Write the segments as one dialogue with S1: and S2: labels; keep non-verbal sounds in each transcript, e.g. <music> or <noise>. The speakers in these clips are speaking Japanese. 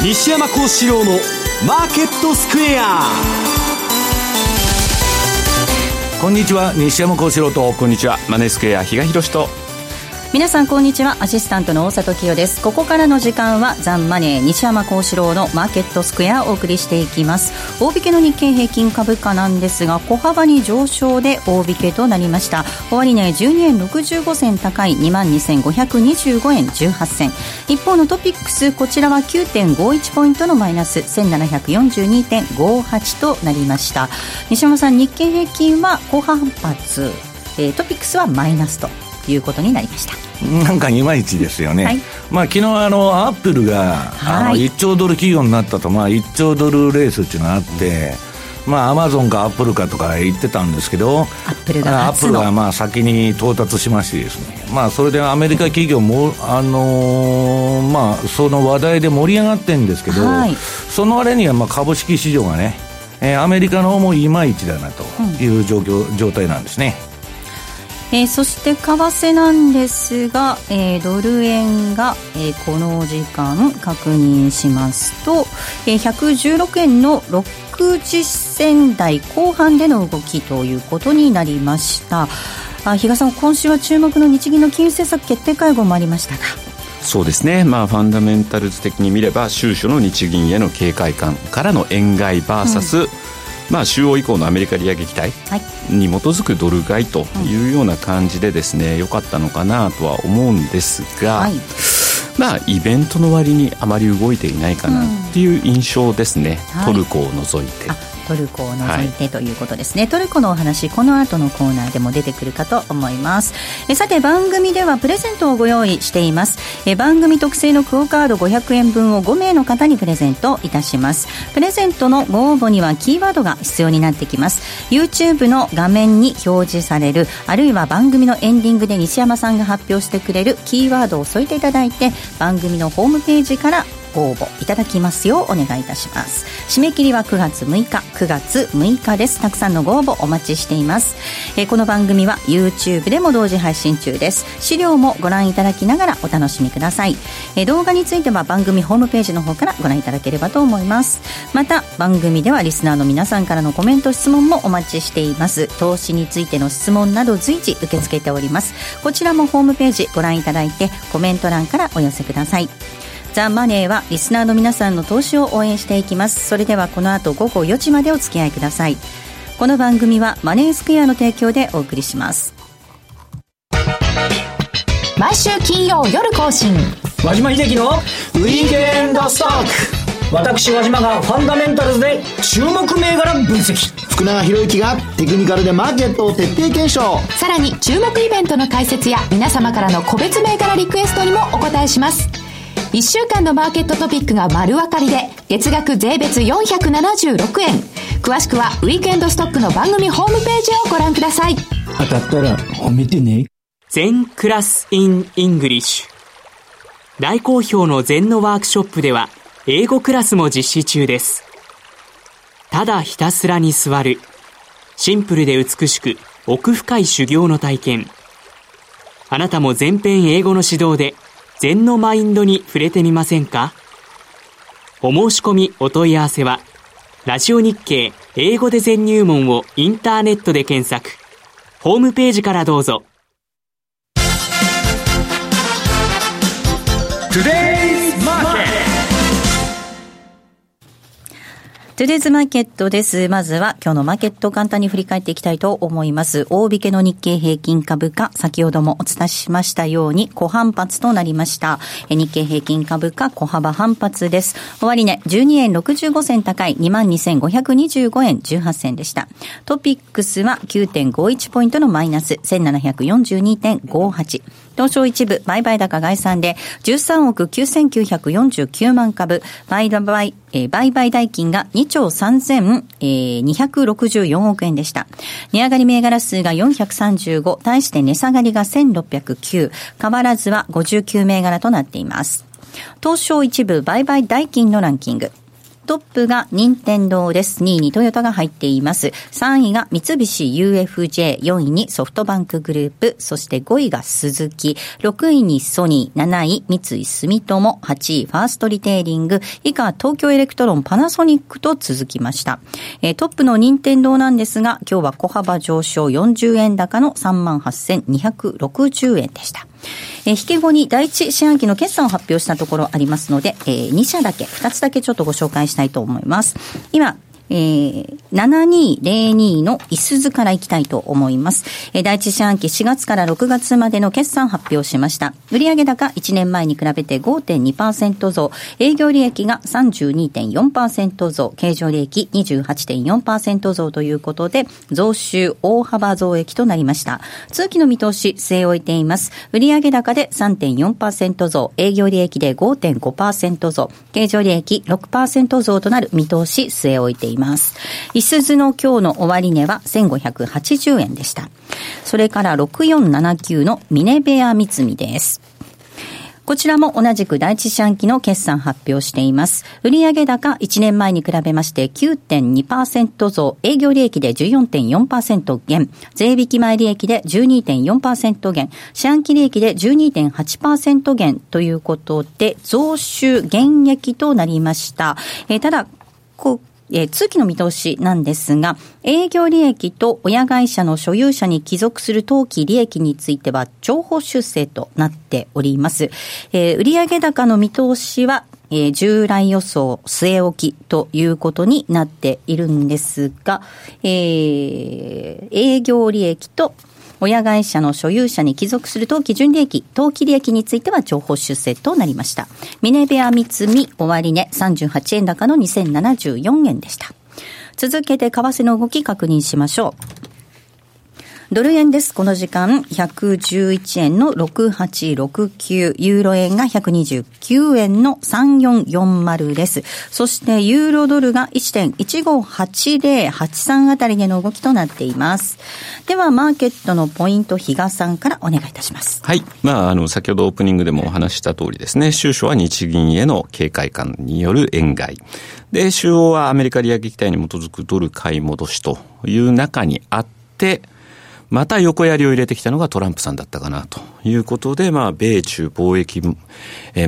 S1: 西山幸四郎のマーケットスクエア。
S2: こんにちは。西山幸四郎と
S3: こんにちは。マネースクエア比嘉宏と。
S4: 皆さんこんにちは。アシスタントの大里清です。ここからの時間はザンマネー西山幸四郎のマーケットスクエアをお送りしていきます。大引けの日経平均株価なんですが小幅に上昇で大引けとなりました。終値12円65銭高い22,525円18銭。一方のトピックスこちらは9.51ポイントのマイナス1742.58となりました。西山さん日経平均は高反発えー、トピックスはマイナスと。いうことになりました。
S2: なんかいまいちですよね、はい、まあ昨日あのアップルが、はい、あの1兆ドル企業になったと、まあ、1兆ドルレースっていうのがあって、まあ、アマゾンかアップルかとか言ってたんですけど、ア
S4: ップルが
S2: アップルがまあ先に到達しましてですね、まあ、それでアメリカ企業も、あのー、まあ、その話題で盛り上がってるんですけど、はい、その割にはまあ株式市場がね、えー、アメリカの方もいまいちだなという状況、うん、状態なんですね。
S4: えー、そして為替なんですが、えー、ドル円が、えー、この時間確認しますと、えー、116円の60銭台後半での動きということになりました。あ比嘉さん今週は注目の日銀の金融政策決定会合もありましたが
S3: そうですね、まあ、ファンダメンタルズ的に見れば収書の日銀への警戒感からの円買い VS、うんまあ、週央以降のアメリカ利上げ期待に基づくドル買いというような感じでですね良、かったのかなとは思うんですが、はい、まあ、イベントの割にあまり動いていないかなっていう印象ですね、うん、トルコを除いて。
S4: トルコを除いてということですね、はい、トルコのお話この後のコーナーでも出てくるかと思います。えさて番組ではプレゼントをご用意しています。え番組特製のクオカード500円分を5名の方にプレゼントいたします。プレゼントのご応募にはキーワードが必要になってきます。YouTube の画面に表示されるあるいは番組のエンディングで西山さんが発表してくれるキーワードを添えていただいて番組のホームページからご応募いただきますようお願いいたします。締め切りは9月6日9月6日です。たくさんのご応募お待ちしています、えー、この番組は YouTube でも同時配信中です。資料もご覧いただきながらお楽しみください、えー、動画については番組ホームページの方からご覧いただければと思います。また番組ではリスナーの皆さんからのコメント質問もお待ちしています。投資についての質問など随時受け付けております。こちらもホームページご覧いただいてコメント欄からお寄せください。ザ・マネーはリスナーの皆さんの投資を応援していきます。それではこの後午後4時までお付き合いください。この番組はマネースクエアの提供でお送りします。
S5: 毎週金曜夜更新。
S6: 和島秀樹のウィークエンドストック。私和島がファンダメンタルズで注目銘柄分析。
S7: 福永博之がテクニカルでマーケットを徹底検証。
S5: さらに注目イベントの解説や皆様からの個別銘柄リクエストにもお答えします1週間のマーケットトピックが丸分かりで、月額税別476円。詳しくは、ウィークエンドストックの番組ホームページをご覧ください。
S6: 当たったら褒めてね。
S8: 禅クラス in English。大好評の禅のワークショップでは、英語クラスも実施中です。ただひたすらに座る。シンプルで美しく、奥深い修行の体験。あなたも全編英語の指導で禅のマインドに触れてみませんか？お申し込みお問い合わせは、ラジオ日経英語で全入門をインターネットで検索。ホームページからどうぞ。
S4: トゥデイズマーケットです。まずは今日のマーケットを簡単に振り返っていきたいと思います。大引けの日経平均株価、先ほどもお伝えしましたように小反発となりました。日経平均株価小幅反発です。終値、ね、12円65銭高い22,525円18銭でした。トピックスは9.51ポイントのマイナス1742.58。東証一部、売買高概算で13億9949万株、売買、えー、売買代金が2兆3264億円でした。値上がり銘柄数が435、対して値下がりが1609、変わらずは59銘柄となっています。東証一部売買代金のランキング。トップが任天堂です。2位にトヨタが入っています。3位が三菱 UFJ、4位にソフトバンクグループ、そして5位がスズキ、6位にソニー、7位三井住友、8位ファーストリテイリング、以下東京エレクトロン、パナソニックと続きました。えー、トップの任天堂なんですが、今日は小幅上昇40円高の38,260円でした。えー、引け後に第一四半期の決算を発表したところありますので、えー、2社だけ、2つだけちょっとご紹介したいと思います。今、えー、7202のいすずからいきたいと思います。えー、第一四半期4月から6月までの決算発表しました。売上高1年前に比べて5.2%増、営業利益が32.4%増、経常利益28.4%増ということで、増収大幅増益となりました。通期の見通し、据え置いています。売上高で3.4%増、営業利益で5.5%増、経常利益6%増となる見通し、据え置いています。ます。いすずの今日の終値は1580円でした。それから6479のミネベア三つです。こちらも同じく第一四半期の決算発表しています。売上高1年前に比べまして9.2%増、営業利益で14.4%減、税引き前利益で12.4%減、四半期利益で12.8%減ということで、増収減益となりました。えー、ただ、こえー、通期の見通しなんですが、営業利益と親会社の所有者に帰属する当期利益については、情報修正となっております。えー、売上高の見通しは、えー、従来予想据え置きということになっているんですが、えー、営業利益と親会社の所有者に帰属する当期純利益、当期利益については情報出世となりました。ミネベア三つみ終値38円高の2074円でした。続けて為替の動き確認しましょう。ドル円です。この時間、111円の6869、ユーロ円が129円の3440です。そして、ユーロドルが1.158083あたりでの動きとなっています。では、マーケットのポイント、比嘉さんからお願いいたします。
S3: はい。まあ、あの、先ほどオープニングでもお話した通りですね、収書は日銀への警戒感による円買い。で、週央はアメリカ利上げ期待に基づくドル買い戻しという中にあって、また横やりを入れてきたのがトランプさんだったかなということで、まあ、米中貿易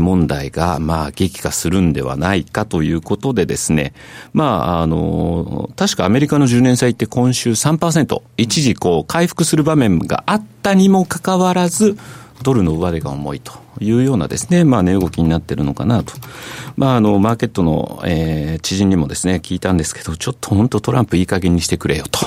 S3: 問題が、まあ、激化するんではないかということでですね、まあ、あの、確かアメリカの10年債って今週3%、一時こう、回復する場面があったにもかかわらず、ドルの上値が重いと。いうようなですね、まあ値動きになってるのかなと。まああの、マーケットの、えー、知人にもですね、聞いたんですけど、ちょっと本当トランプいい加減にしてくれよと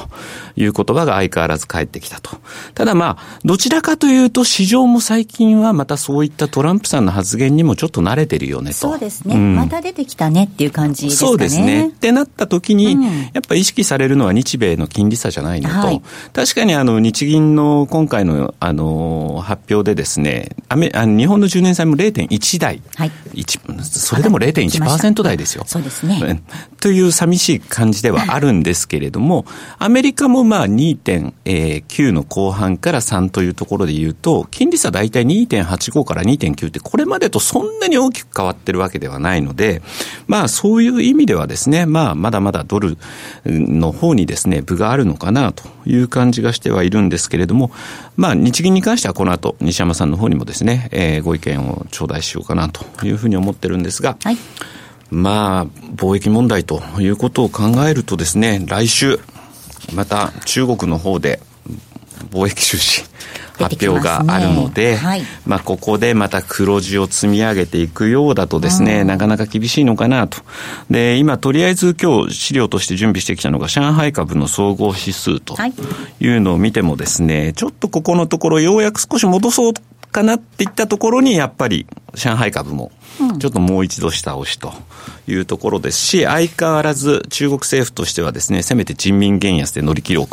S3: いう言葉が相変わらず返ってきたと。ただまあ、どちらかというと市場も最近はまたそういったトランプさんの発言にもちょっと慣れてるよねと。
S4: そうですね。うん、また出てきたねっていう感じですかね。
S3: そうですね。ってなった時に、うん、やっぱ意識されるのは日米の金利差じゃないのと、はい、確かにあの日銀の今回のあの発表でですね、アメあの日本の10年債も0.1台、はい、それでも0.1%台ですよ。
S4: そうですね。
S3: という寂しい感じではあるんですけれども、アメリカもまあ2.9の後半から3というところで言うと、金利差大体2.85から2.9ってこれまでとそんなに大きく変わってるわけではないので、まあそういう意味ではですね、まあまだまだドルの方にですね、分があるのかなという感じがしてはいるんですけれども、まあ日銀に関してはこの後西山さんの方にもですね、えー、ご意見を頂戴しようかなというふうに思ってるんですが、はい、まあ、貿易問題ということを考えるとですね、来週、また中国の方で貿易収支 <laughs> 発表があるので、ねはい、まあここでまた黒字を積み上げていくようだとですね、うん、なかなか厳しいのかなと。で、今とりあえず今日資料として準備してきたのが上海株の総合指数というのを見てもですね、ちょっとここのところようやく少し戻そうかなっていったところに、やっぱり上海株も、ちょっともう一度下押しというところですし、相変わらず中国政府としてはですね、せめて人民元安で乗り切ろう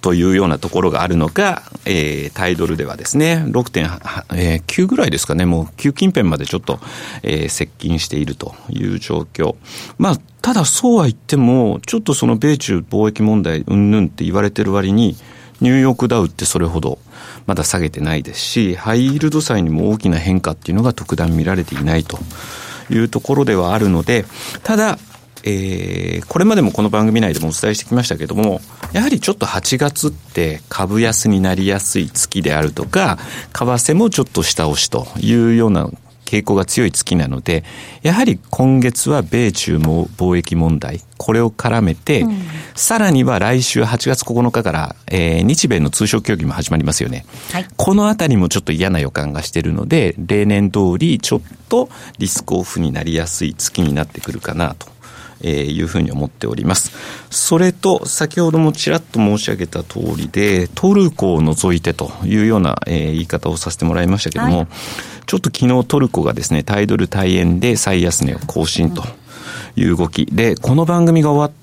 S3: というようなところがあるのか、えー、タイドルではですね、6.9ぐらいですかね、もう9近辺までちょっと、えー、接近しているという状況。まあ、ただそうは言っても、ちょっとその米中貿易問題うんぬんって言われてる割に、ニューヨークダウってそれほどまだ下げてないですし、ハイイールド債にも大きな変化っていうのが特段見られていないというところではあるので、ただ、えー、これまでもこの番組内でもお伝えしてきましたけども、やはりちょっと8月って株安になりやすい月であるとか、為替もちょっと下押しというような傾向が強い月なので、やはり今月は米中も貿易問題、これを絡めて、うん、さらには来週8月9日から、えー、日米の通商協議も始まりますよね。はい、このあたりもちょっと嫌な予感がしているので、例年通りちょっとリスクオフになりやすい月になってくるかなと。えー、いうふうに思っております。それと、先ほどもちらっと申し上げた通りで、トルコを除いてというような、えー、言い方をさせてもらいましたけども、はい、ちょっと昨日トルコがですね、タイドル対円で最安値を更新という動き。で、この番組が終わ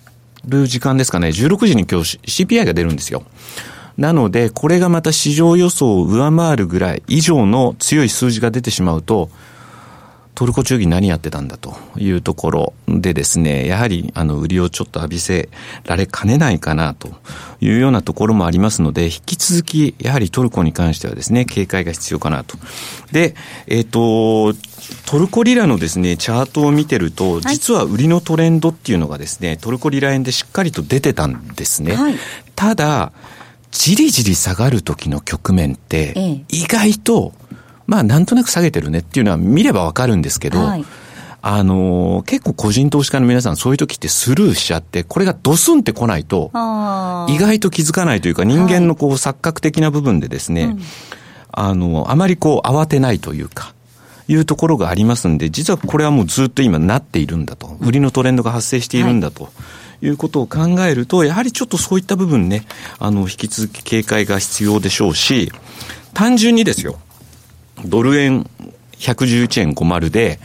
S3: る時間ですかね、16時に今日 CPI が出るんですよ。なので、これがまた市場予想を上回るぐらい以上の強い数字が出てしまうと、トルコ中銀何やってたんだというところでですね、やはりあの売りをちょっと浴びせられかねないかなというようなところもありますので、引き続きやはりトルコに関してはですね、警戒が必要かなと。で、えっ、ー、と、トルコリラのですね、チャートを見てると、実は売りのトレンドっていうのがですね、トルコリラ円でしっかりと出てたんですね。はい、ただ、じりじり下がる時の局面って、意外とまあなんとなく下げてるねっていうのは見ればわかるんですけど、はい、あのー、結構個人投資家の皆さんそういう時ってスルーしちゃって、これがドスンって来ないと、意外と気づかないというか人間のこう錯覚的な部分でですね、はいあの、あまりこう慌てないというか、いうところがありますんで、実はこれはもうずっと今なっているんだと。売りのトレンドが発生しているんだと。はい。いうことを考えると、やはりちょっとそういった部分ね、あの、引き続き警戒が必要でしょうし、単純にですよ、ドル円111円50で、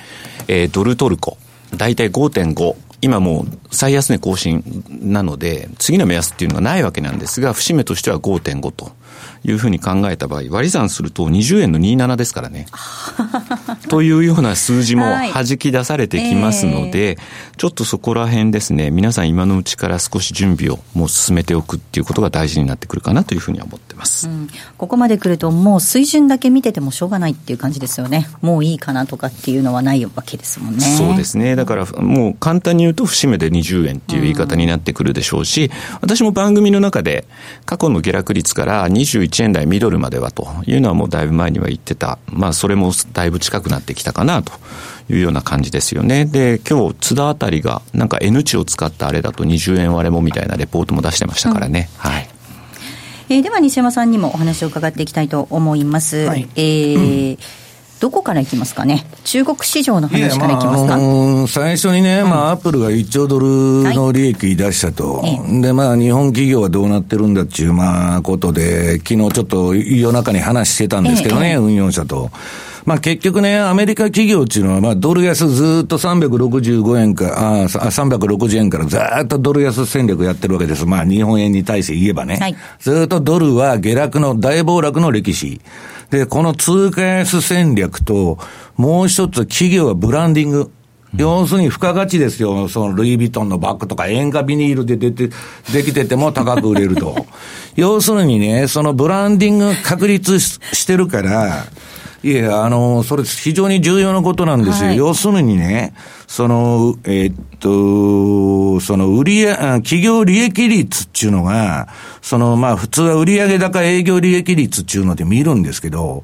S3: えー、ドルトルコ、だいたい5.5。今もう最安値更新なので、次の目安っていうのはないわけなんですが、節目としては5.5と。いうふうに考えた場合、割り算すると20円の27ですからね。<laughs> というような数字も弾き出されてきますので、はいえー、ちょっとそこら辺ですね、皆さん今のうちから少し準備をもう進めておくっていうことが大事になってくるかなというふうに思ってます。うん、
S4: ここまで来るともう水準だけ見ててもしょうがないっていう感じですよね。もういいかなとかっていうのはないわけですもんね。
S3: そうですね。だからもう簡単に言うと節目で20円っていう言い方になってくるでしょうし、私も番組の中で過去の下落率から21円台ミドルまではというのはもうだいぶ前には言ってた。まあそれもだいぶ近くなってきたかなというような感じですよね。で、今日津田あたりがなんか N 値を使ったあれだと20円割れもみたいなレポートも出してましたからね。うん、はい。
S4: えー、では西山さんにもお話を伺っていきたいと思います。はい、えー、う <clears throat> んどこからいきますかね、中国市場の話からいきますか、まああの
S2: ー、最初にね、うん、まあ、アップルが1兆ドルの利益出したと、はい、で、まあ、日本企業はどうなってるんだっていう、まあ、ことで、昨日ちょっと夜中に話してたんですけどね、え運用者と。まあ結局ね、アメリカ企業っていうのは、まあドル安ずっと365円か、あ360円からずっとドル安戦略やってるわけです。まあ日本円に対して言えばね。はい、ずっとドルは下落の大暴落の歴史。で、この通貨安戦略と、もう一つ企業はブランディング。要するに付加価値ですよ。そのルイ・ヴィトンのバッグとか塩化ビニールで出て、できてても高く売れると。<laughs> 要するにね、そのブランディング確立してるから、いや、あの、それ非常に重要なことなんですよ。はい、要するにね、その、えー、っと、その売り企業利益率っていうのが、その、まあ普通は売上高営業利益率っていうので見るんですけど、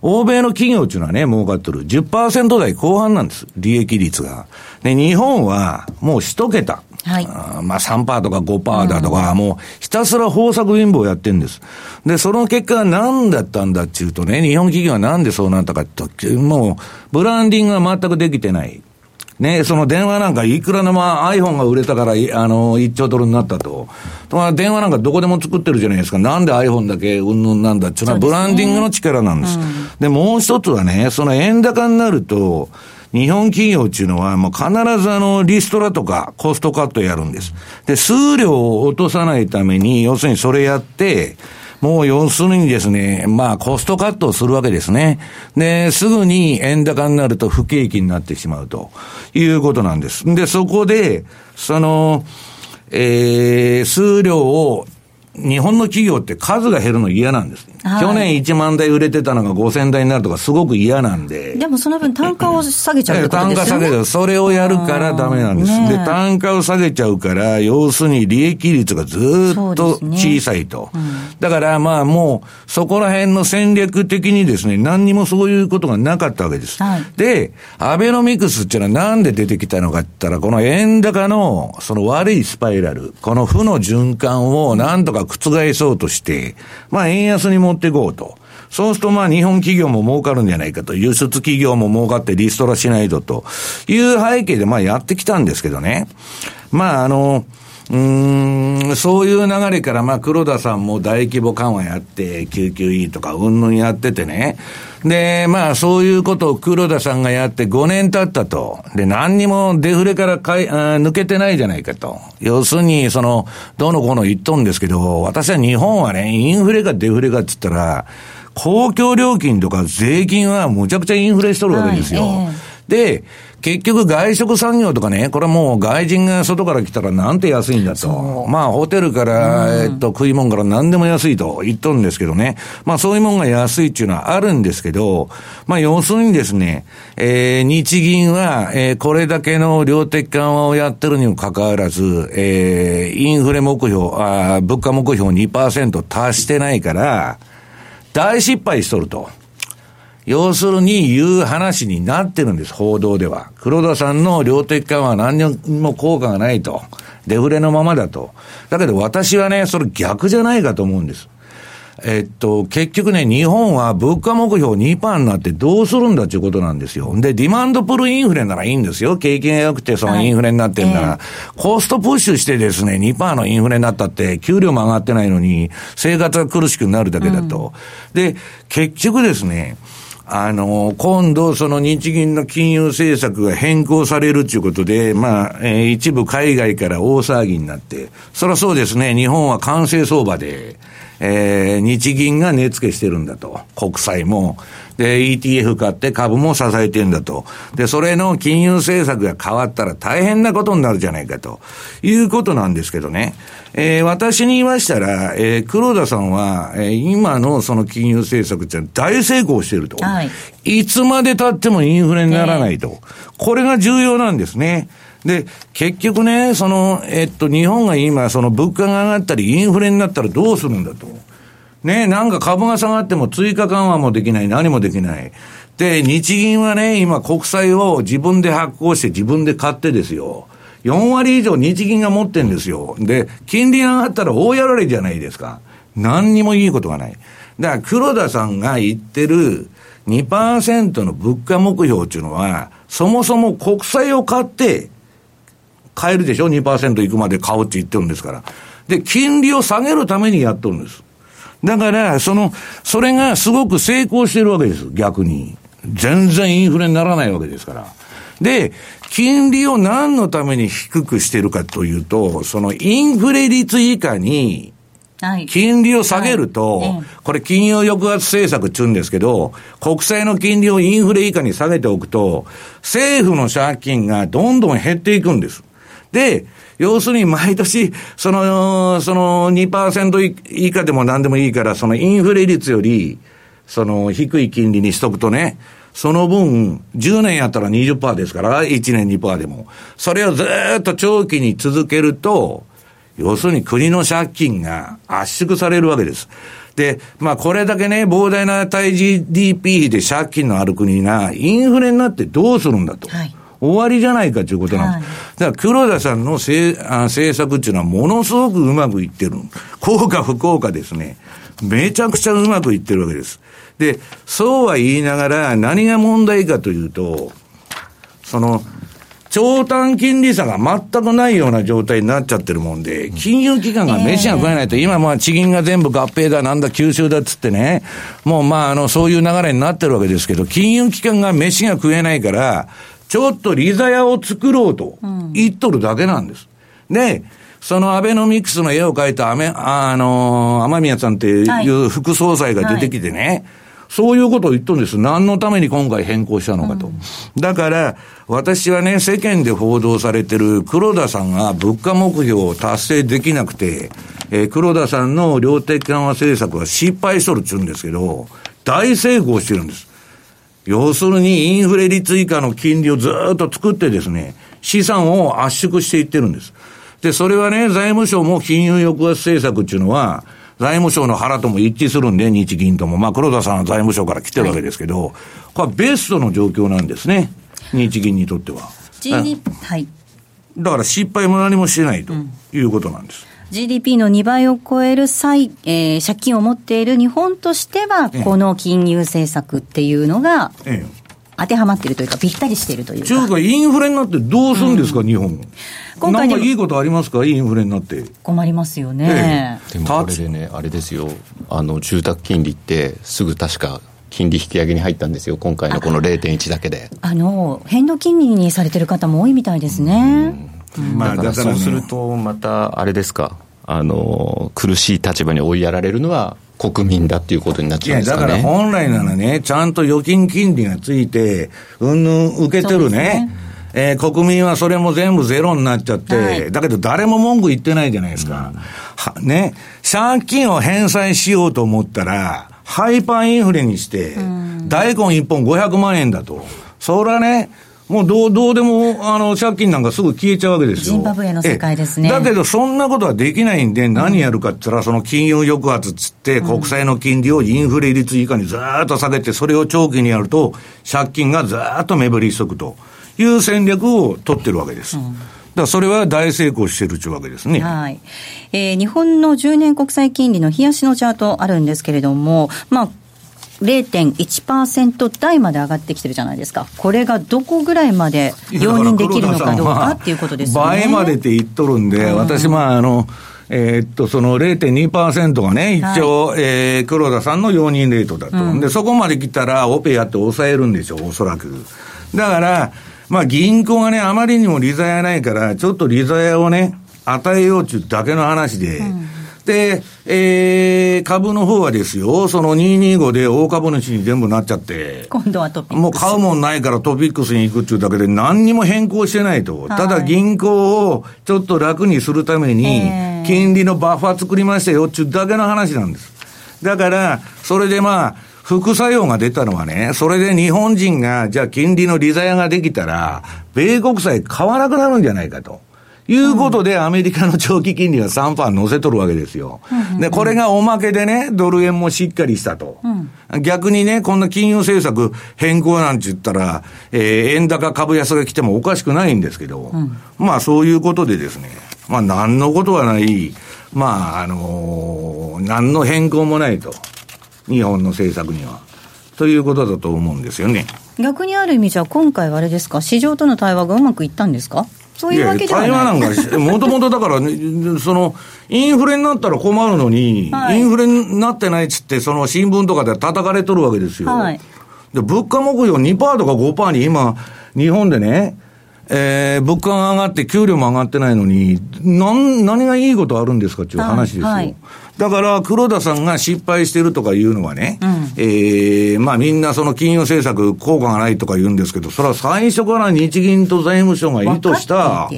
S2: 欧米の企業っていうのはね、儲かってる。10%台後半なんです。利益率が。で、日本はもう一桁。はい。あまあ3%とか5%だとか、もうひたすら豊作貧乏やってんです。で、その結果は何だったんだっていうとね、日本企業はなんでそうなったかって、もう、ブランディングが全くできてない。ね、その電話なんかいくらでも iPhone が売れたから、あの、1兆ドルになったと。まあ、電話なんかどこでも作ってるじゃないですか。なんで iPhone だけうんぬんなんだっていうのは、ブランディングの力なんです。で、ねうん、もう一つはね、その円高になると、日本企業っていうのは、もう必ずあの、リストラとかコストカットやるんです。で、数量を落とさないために、要するにそれやって、もう要するにですね、まあコストカットをするわけですね。で、すぐに円高になると不景気になってしまうということなんです。で、そこで、その、えー、数量を日本の企業って数が減るの嫌なんです。はい、去年1万台売れてたのが5000台になるとかすごく嫌なんで。
S4: でもその分単価を下げちゃうってことですよね。単価下げちゃう。
S2: それをやるからダメなんです。で、単価を下げちゃうから、要するに利益率がずっと小さいと。ねうん、だからまあもう、そこら辺の戦略的にですね、何にもそういうことがなかったわけです。はい、で、アベノミクスっていうのはなんで出てきたのかって言ったら、この円高のその悪いスパイラル、この負の循環をなんとか覆そうとして、まあ円安に持っていこうと。そうするとまあ日本企業も儲かるんじゃないかと、輸出企業も儲かってリストラしないとという背景でまあやってきたんですけどね。まああの、うん、そういう流れから、まあ、黒田さんも大規模緩和やって、救急医とか、うんぬんやっててね。で、まあ、そういうことを黒田さんがやって5年経ったと。で、何にもデフレからかいあ抜けてないじゃないかと。要するに、その、どうのこうの言っとんですけど、私は日本はね、インフレかデフレかって言ったら、公共料金とか税金はむちゃくちゃインフレしとるわけですよ。はいえー、で、結局外食産業とかね、これはもう外人が外から来たらなんて安いんだと。まあホテルから、えっと、食い物から何でも安いと言っとるんですけどね。まあそういうもんが安いっていうのはあるんですけど、まあ要するにですね、えー、日銀は、えー、これだけの量的緩和をやってるにもかかわらず、えー、インフレ目標、あ物価目標2%達してないから、大失敗しとると。要するに言う話になってるんです、報道では。黒田さんの量的緩和は何にも効果がないと。デフレのままだと。だけど私はね、それ逆じゃないかと思うんです。えっと、結局ね、日本は物価目標2%になってどうするんだっていうことなんですよ。で、ディマンドプルインフレならいいんですよ。景気が良くてそのインフレになってんなら、はいえー、コストプッシュしてですね、2%のインフレになったって、給料も上がってないのに、生活が苦しくなるだけだと。うん、で、結局ですね、あの、今度、その日銀の金融政策が変更されるということで、まあ、えー、一部海外から大騒ぎになって、そりゃそうですね、日本は完成相場で、えー、日銀が値付けしてるんだと。国債も。で、ETF 買って株も支えてるんだと。で、それの金融政策が変わったら大変なことになるじゃないかと。いうことなんですけどね。えー、私に言いましたら、えー、黒田さんは、えー、今のその金融政策って大成功してると。はい。いつまで経ってもインフレにならないと。これが重要なんですね。で、結局ね、その、えっと、日本が今、その物価が上がったり、インフレになったらどうするんだと。ね、なんか株が下がっても追加緩和もできない、何もできない。で、日銀はね、今国債を自分で発行して自分で買ってですよ。4割以上日銀が持ってんですよ。で、金利上がったら大やられじゃないですか。何にもいいことがない。だから黒田さんが言ってる2%の物価目標っていうのは、そもそも国債を買って買えるでしょ ?2% いくまで買うって言ってるんですから。で、金利を下げるためにやっとるんです。だから、その、それがすごく成功してるわけです、逆に。全然インフレにならないわけですから。で、金利を何のために低くしてるかというと、そのインフレ率以下に、金利を下げると、これ金融抑圧政策って言うんですけど、国債の金利をインフレ以下に下げておくと、政府の借金がどんどん減っていくんです。で、要するに毎年、その、その2%以下でも何でもいいから、そのインフレ率より、その低い金利にしとくとね、その分、10年やったら20%ですから、1年2%でも。それをずっと長期に続けると、要するに国の借金が圧縮されるわけです。で、まあこれだけね、膨大な対 GDP で借金のある国がインフレになってどうするんだと。はい終わりじゃないかということなんです。はい、だから黒田さんの政政策っていうのはものすごくうまくいってる。効果不効果ですね。めちゃくちゃうまくいってるわけです。で、そうは言いながら何が問題かというと、その、長短金利差が全くないような状態になっちゃってるもんで、金融機関が飯が食えないと、今まあ地銀が全部合併だ、なんだ、吸収だっつってね、もうまああの、そういう流れになってるわけですけど、金融機関が飯が食えないから、ちょっとリザヤを作ろうと言っとるだけなんです。うん、で、そのアベノミクスの絵を描いたあめ、あの、天宮さんっていう副総裁が出てきてね、はいはいそういうことを言っとるんです。何のために今回変更したのかと。うん、だから、私はね、世間で報道されてる黒田さんが物価目標を達成できなくて、えー、黒田さんの量的緩和政策は失敗しとるって言うんですけど、大成功してるんです。要するにインフレ率以下の金利をずっと作ってですね、資産を圧縮していってるんです。で、それはね、財務省も金融抑圧政策っていうのは、財務省の腹とも一致するんで、日銀とも。まあ、黒田さんは財務省から来てるわけですけど、はい、これはベストの状況なんですね。日銀にとっては。
S4: GDP、はい。
S2: だから失敗も何もしてないということなんです。
S4: うん GDP の2倍を超える債、えー、借金を持っている日本としては、この金融政策っていうのが、当てはまっているというか、ぴったりしているというか。
S2: 中国インフレになってどうするんですか、うん、日本。今回なんかいいことありますか、インフレになって。
S4: 困りますよね。
S3: ええ、でもこれでね、あれですよ、あの住宅金利って、すぐ確か金利引き上げに入ったんですよ、今回のこの0.1だけで。
S4: あの変動金利にされてる方も多いみたいですね。
S3: まあ、だからそうすると、またあれですか、あの苦しい立場に追いやられるのは国民だっていうことになっちゃうんですか、ね、
S2: だから本来ならね、ちゃんと預金金利がついて、うんぬん受けてるね。えー、国民はそれも全部ゼロになっちゃって、はい、だけど誰も文句言ってないじゃないですか。うん、ね、借金を返済しようと思ったら、ハイパーインフレにして、大根一本500万円だと。それはね、もうどう、どうでも、あの、借金なんかすぐ消えちゃうわけですよ。
S4: ジンバブエの世界ですね。
S2: だけど、そんなことはできないんで、何やるかって言ったら、その金融抑圧つって、国債の金利をインフレ率以下にずっと下げて、それを長期にやると、借金がずっと目減りしとくという戦略を取ってるわけです。うんだそれは大成功してるというわけですね。
S4: はい。えー、日本の10年国債金利の冷やしのチャートあるんですけれども、まあ、0.1%台まで上がってきてるじゃないですか、これがどこぐらいまで容認できるのかどうかっていうことですよ
S2: ね。倍までって言っとるんで、私、まあ、あの、えー、っと、その0.2%がね、一応、はい、えー、黒田さんの容認レートだと、うん、で、そこまで来たら、オペやって抑えるんでしょう、おそらく。だから、まあ、銀行がね、あまりにも利ざやないから、ちょっと利ざやをね、与えようっていうだけの話で、うんで、えー、株の方はですよ、その225で大株主に全部なっちゃって、
S4: 今度はトピックス。
S2: もう買うもんないからトピックスに行くっていうだけで何にも変更してないと。はい、ただ銀行をちょっと楽にするために、金利のバッファー作りましたよっていうだけの話なんです。だから、それでまあ、副作用が出たのはね、それで日本人が、じゃあ金利の利ざやができたら、米国債買わなくなるんじゃないかと。いうことで、アメリカの長期金利は3%乗せとるわけですよ。で、これがおまけでね、ドル円もしっかりしたと。逆にね、こんな金融政策変更なんて言ったら、えー、円高株安が来てもおかしくないんですけど、まあそういうことでですね、まあ何のことはない、まああのー、何の変更もないと。日本の政策には。ということだと思うんですよね。
S4: 逆にある意味じゃ今回はあれですか、市場との対話がうまくいったんですか？そういうわけではない。対話
S2: なんか、もともとだから、ね、その、インフレになったら困るのに、はい、インフレになってないっつって、その新聞とかで叩かれとるわけですよ。はい、で、物価目標2%とか5%に今、日本でね、えー、物価が上がって給料も上がってないのに、なん、何がいいことあるんですかっていう話ですよ。はいはい、だから、黒田さんが失敗してるとかいうのはね、うん、えー、まあみんなその金融政策効果がないとか言うんですけど、それは最初から日銀と財務省が意図した、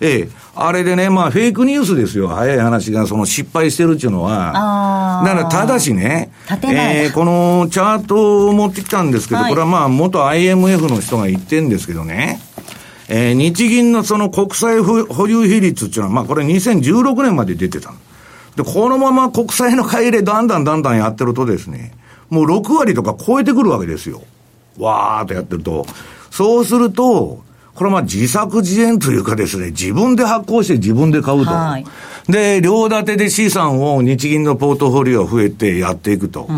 S2: ええ、あれでね、まあフェイクニュースですよ。早い話が、その失敗してるっていうのは。だから、ただしね、えー、このチャートを持ってきたんですけど、はい、これはまあ元 IMF の人が言ってるんですけどね、えー、日銀のその国債保有比率っていうのは、まあこれ2016年まで出てたで、このまま国債の買い入れだんだんだんだんやってるとですね、もう6割とか超えてくるわけですよ。わーっとやってると。そうすると、これはまあ自作自演というかですね、自分で発行して自分で買うと。はい、で、両立てで資産を日銀のポートフォリオ増えてやっていくと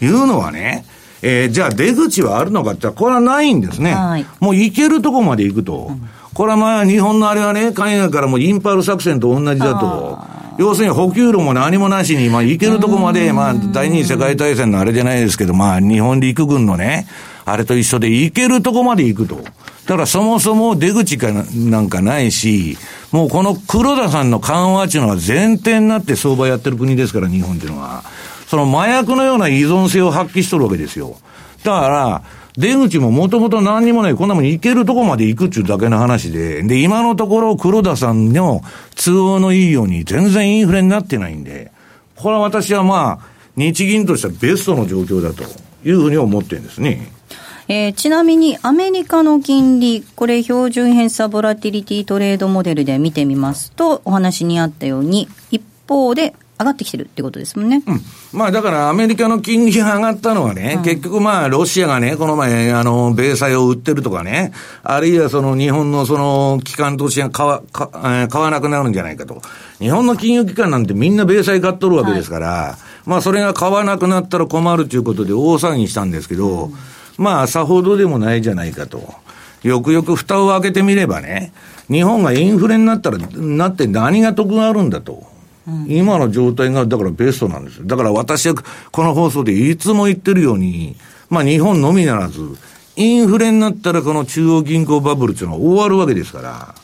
S2: いうのはね、えー、じゃあ出口はあるのかってこれはないんですね。はい、もう行けるとこまで行くと。うん、これはまあ日本のあれはね、海外からもインパール作戦と同じだと。要するに補給路も何もなしに、まあ行けるとこまで、まあ第二次世界大戦のあれじゃないですけど、まあ日本陸軍のね、あれと一緒で行けるとこまで行くと。だからそもそも出口かなんかないし、もうこの黒田さんの緩和っていうのは前提になって相場やってる国ですから、日本っていうのは。その麻薬のような依存性を発揮しとるわけですよ。だから、出口ももともと何にもない、こんなもん行けるとこまで行くっていうだけの話で、で、今のところ黒田さんの都合のいいように全然インフレになってないんで、これは私はまあ、日銀としてはベストの状況だというふうに思ってるんですね。
S4: えー、ちなみにアメリカの金利、これ標準偏差ボラティリティトレードモデルで見てみますと、お話にあったように、一方で上がってきてるってことですもんね。
S2: うん。まあだからアメリカの金利が上がったのはね、うん、結局まあロシアがね、この前、あの、米債を売ってるとかね、あるいはその日本のその機関投資が買わ、買わなくなるんじゃないかと。日本の金融機関なんてみんな米債買っとるわけですから、はい、まあそれが買わなくなったら困るということで大騒ぎしたんですけど、うん、まあさほどでもないじゃないかと。よくよく蓋を開けてみればね、日本がインフレになったら、なって何が得があるんだと。今の状態がだからベストなんですよ。だから私はこの放送でいつも言ってるように、まあ日本のみならず、インフレになったらこの中央銀行バブルっていうのは終わるわけですから、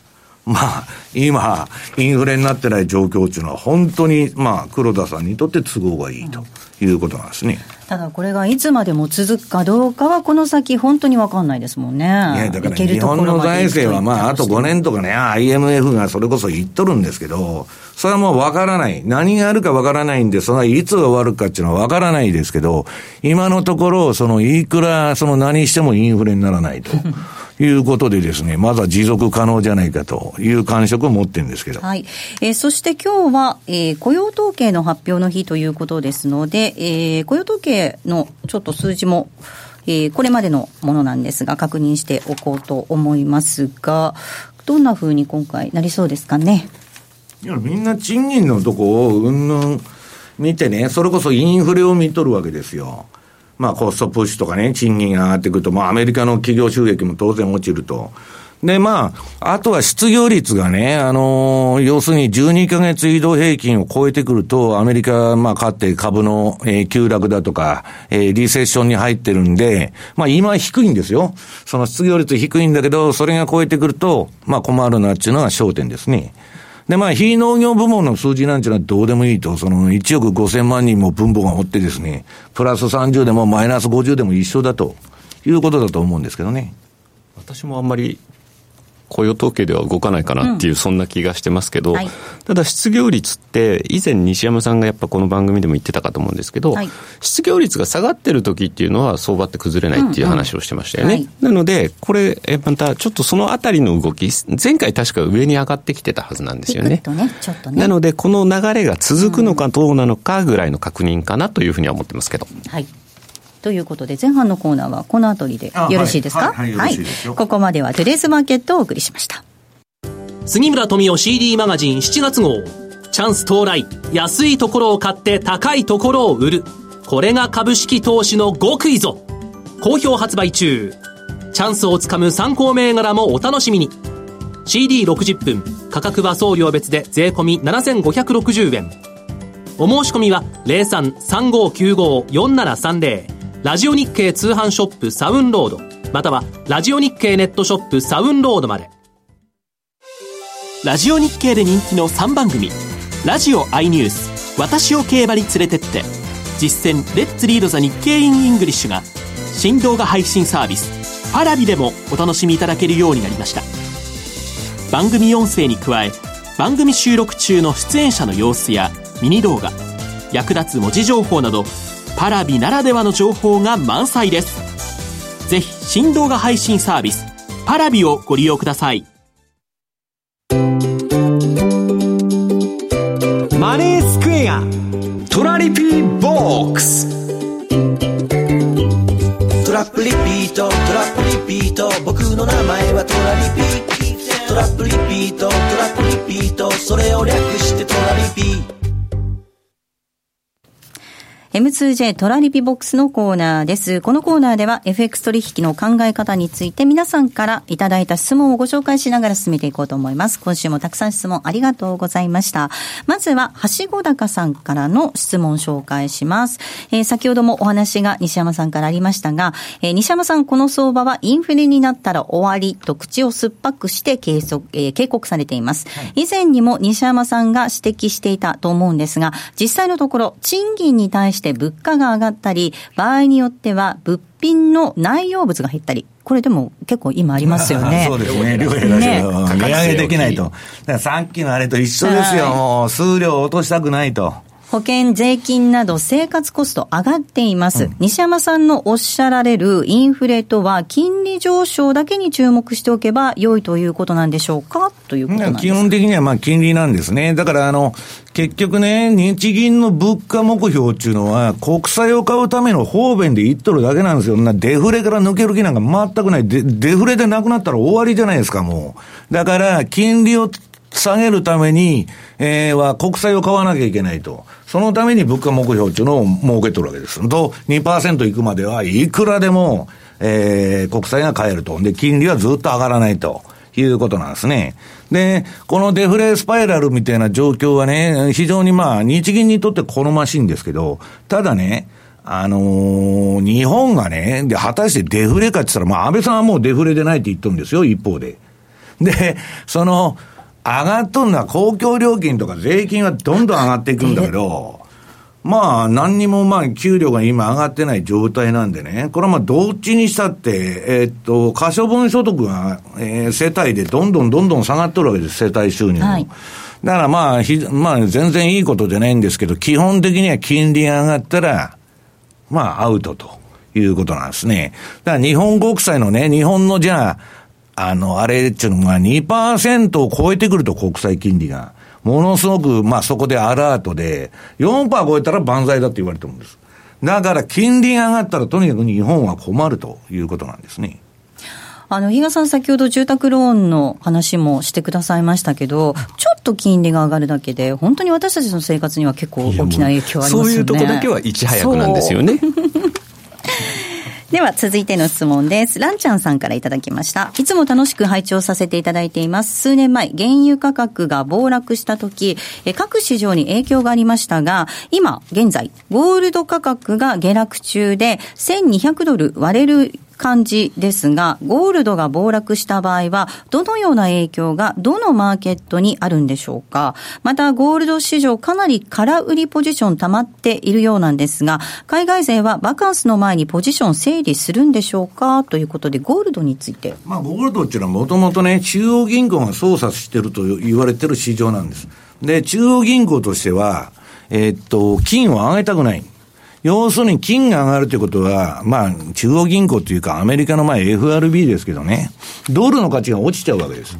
S2: まあ、今、インフレになってない状況っていうのは本当に、まあ、黒田さんにとって都合がいいということなんですね。
S4: ただこれがいつまでも続くかどうかは、この先、本当に分かんないですもんね。い
S2: や、だから日本の財政は、まあ、あと5年とかね、IMF がそれこそ言っとるんですけど、それはもう分からない。何があるか分からないんで、それはいつ終わるかっていうのは分からないですけど、今のところ、その、いくら、その何してもインフレにならないと。いうことでですね、まだ持続可能じゃないかという感触を持ってるんですけど。
S4: はい。えー、そして今日は、えー、雇用統計の発表の日ということですので、えー、雇用統計のちょっと数字も、えー、これまでのものなんですが、確認しておこうと思いますが、どんなふうに今回なりそうですかね？
S2: いや、みんな賃金のとこをうんぬん見てね、それこそインフレを見とるわけですよ。まあ、コストプッシュとかね、賃金が上がってくると、まあ、アメリカの企業収益も当然落ちると。で、まあ、あとは失業率がね、あのー、要するに12ヶ月移動平均を超えてくると、アメリカ、まあ、かって株の、えー、急落だとか、えー、リセッションに入ってるんで、まあ、今低いんですよ。その失業率低いんだけど、それが超えてくると、まあ、困るなっていうのが焦点ですね。で、まあ、非農業部門の数字なんていうのはどうでもいいと、その1億5千万人も分母がおってですね、プラス30でもマイナス50でも一緒だということだと思うんですけどね。
S3: 私もあんまり雇用統計では動かないかなっていう、そんな気がしてますけど、はい、ただ失業率って、以前西山さんがやっぱこの番組でも言ってたかと思うんですけど、はい、失業率が下がってる時っていうのは相場って崩れないっていう話をしてましたよね。うんうんはい、なので、これ、またちょっとそのあたりの動き、前回確か上に上がってきてたはずなんですよね。ねねなので、この流れが続くのかどうなのかぐらいの確認かなというふうには思ってますけど。
S4: はいということで、前半のコーナーはこの辺りでよろしいですか？はい、はい、ここまではトゥデイズマーケットをお送りしました。
S1: 杉村富夫 CD マガジン7月号。チャンス到来。安いところを買って高いところを売る。これが株式投資の極意ぞ。好評発売中。チャンスをつかむ参考銘柄もお楽しみに。CD60 分。価格は送料別で税込7560円。お申し込みは0335954730。ラジオ日経通販ショップサウンロード、またはラジオ日経ネットショップサウンロードまで。ラジオ日経で人気の3番組、ラジオ i ニュース、私を競馬に連れてって、実践 Let's Read the Nikkei in English が、新動画配信サービス、 Paravi でもお楽しみいただけるようになりました。番組音声に加え、番組収録中の出演者の様子やミニ動画、役立つ文字情報など、 Paravi ならではの情報が満載です。ぜひ新動画配信サービスParavi をご利用ください。
S6: マネースクエアトラリピーボックス。
S9: トラップリピートトラップリピート。僕の名前はトラリピトラップリピートトラップリピート。それを略してトラリピー。
S4: ト M2J トラリピボックスのコーナーです。このコーナーでは FX 取引の考え方について皆さんからいただいた質問をご紹介しながら進めていこうと思います。今週もたくさん質問ありがとうございました。まずは、はしご高さんからの質問を紹介します。えー、先ほどもお話が西山さんからありましたが、えー、西山さん、この相場はインフレになったら終わりと口を酸っぱくして計測、えー、警告されています、はい。以前にも西山さんが指摘していたと思うんですが、実際のところ、賃金に対してって物価が上がったり、場合によっては物品の内容物が減ったり、これでも結構今ありますよね。<laughs>
S2: そうですね。量減らね、値上げできないと。だからさっきのあれと一緒ですよ。もう数量落としたくないと。
S4: 保険、税金など生活コスト上がっています、うん、西山さんのおっしゃられるインフレとは金利上昇だけに注目しておけば良いということなんでしょうか？ということなんです
S2: 基本的にはまあ金利なんですね。だからあの、結局ね、日銀の物価目標っていうのは、国債を買うための方便で言っとるだけなんですよ。なデフレから抜ける気なんか全くない。デデフレでなくなったら終わりじゃないですか、もう。だから、金利を下げるために、えー、は国債を買わなきゃいけないと。そのために物価目標っていうのを設けとるわけです。と、2%いくまではいくらでも、えー、国債が買えると。で、金利はずっと上がらないと。いうことなんですね。で、このデフレスパイラルみたいな状況はね、非常にまあ、日銀にとって好ましいんですけど、ただね、あのー、日本がね、で、果たしてデフレかって言ったら、まあ、安倍さんはもうデフレでないって言っとるんですよ、一方で。で、その、上がっとんのは公共料金とか税金はどんどん上がっていくんだけど、まあ、何にもまあ、給料が今上がってない状態なんでね、これはまあ、どっちにしたって、えー、っと、可処分所得が、えー、世帯でどんどんどんどん下がっとるわけです、世帯収入も。はい、だからまあ、ひまあ、全然いいことじゃないんですけど、基本的には金利が上がったら、まあ、アウトということなんですね。だから日本国債のね、日本のじゃあ、あの、あれっていうのが2%を超えてくると国債金利が。ものすごく、まあそこでアラートで、4%超えたら万歳だって言われてるんです。だから金利が上がったらとにかく日本は困るということなんですね。
S4: あの、比嘉さん、先ほど住宅ローンの話もしてくださいましたけど、ちょっと金利が上がるだけで、本当に私たちの生活には結構大きな影響ありますよね。そう
S3: いうとこだけはいち早くなんですよね。
S4: では続いての質問です。ランちゃんさんからいただきました。いつも楽しく拝聴させていただいています。数年前、原油価格が暴落した時、各市場に影響がありましたが、今、現在、ゴールド価格が下落中で、1200ドル割れる感じですが、ゴールドが暴落した場合は、どのような影響がどのマーケットにあるんでしょうか？また、ゴールド市場かなり空売りポジション溜まっているようなんですが、海外勢はバカンスの前にポジション整理するんでしょうか？ということで、ゴールドについて。
S2: まあ、ゴールドっていうのはもともとね、中央銀行が操作してると言われてる市場なんです。で、中央銀行としては、えー、っと、金を上げたくない。要するに金が上がるということは、まあ、中央銀行というか、アメリカの前 FRB ですけどね、ドルの価値が落ちちゃうわけです。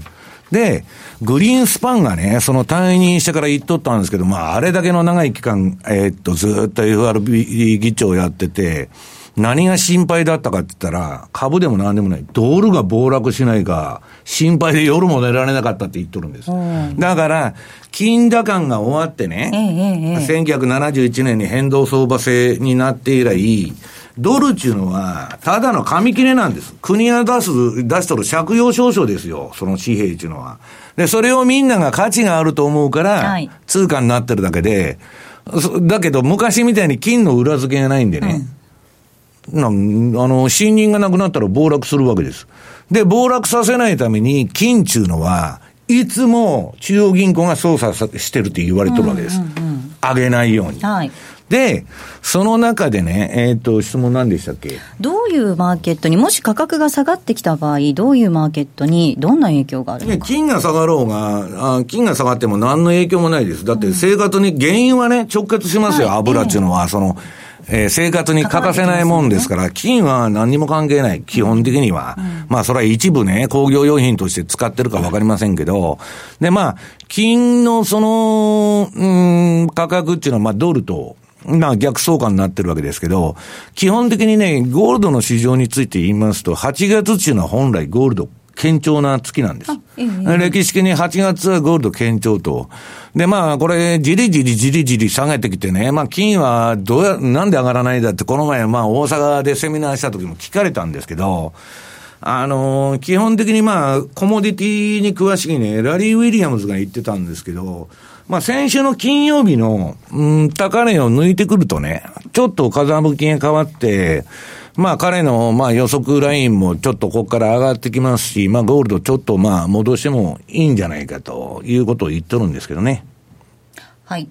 S2: で、グリーンスパンがね、その退任してから言っとったんですけど、まあ、あれだけの長い期間、えー、っと、ずっと FRB 議長やってて、何が心配だったかって言ったら、株でも何でもない。ドルが暴落しないか、心配で夜も寝られなかったって言っとるんです。だから、金打感が終わってね、えええ、1971年に変動相場制になって以来、ドルっていうのは、ただの紙切れなんです。国が出す、出しとる借用証書ですよ、その紙幣っていうのは。で、それをみんなが価値があると思うから、通貨になってるだけで、だけど昔みたいに金の裏付けがないんでね、うんなあの、信任がなくなったら暴落するわけです。で、暴落させないために、金中のは、いつも中央銀行が操作してるって言われてるわけです。上げないように。はい。で、その中でね、えっ、ー、と、質問何でしたっけ？
S4: どういうマーケットに、もし価格が下がってきた場合、どういうマーケットにどんな影響があるの
S2: か金が下がろうがあ、金が下がっても何の影響もないです。だって生活に、原因はね、直結しますよ、はい、油っていうのは。その、えー、生活に欠かせないもんですから、金は何にも関係ない、基本的には。うん、まあ、それは一部ね、工業用品として使ってるかわかりませんけど、で、まあ、金のその、うん、価格っていうのは、まあ、ドルと、まあ逆相関になってるわけですけど、基本的にね、ゴールドの市場について言いますと、8月っていうのは本来ゴールド堅調な月なんです。歴史的に8月はゴールド堅調と。で、まあ、これ、じりじりじりじり下げてきてね、まあ、金はどうや、なんで上がらないんだって、この前、まあ、大阪でセミナーした時も聞かれたんですけど、あのー、基本的にまあ、コモディティに詳しいね、ラリー・ウィリアムズが言ってたんですけど、まあ、先週の金曜日の、うん、高値を抜いてくるとね、ちょっと風向きが変わって、まあ彼のまあ予測ラインもちょっとここから上がってきますし、まあゴールドちょっとまあ戻してもいいんじゃないかということを言っとるんですけどね。
S4: はい。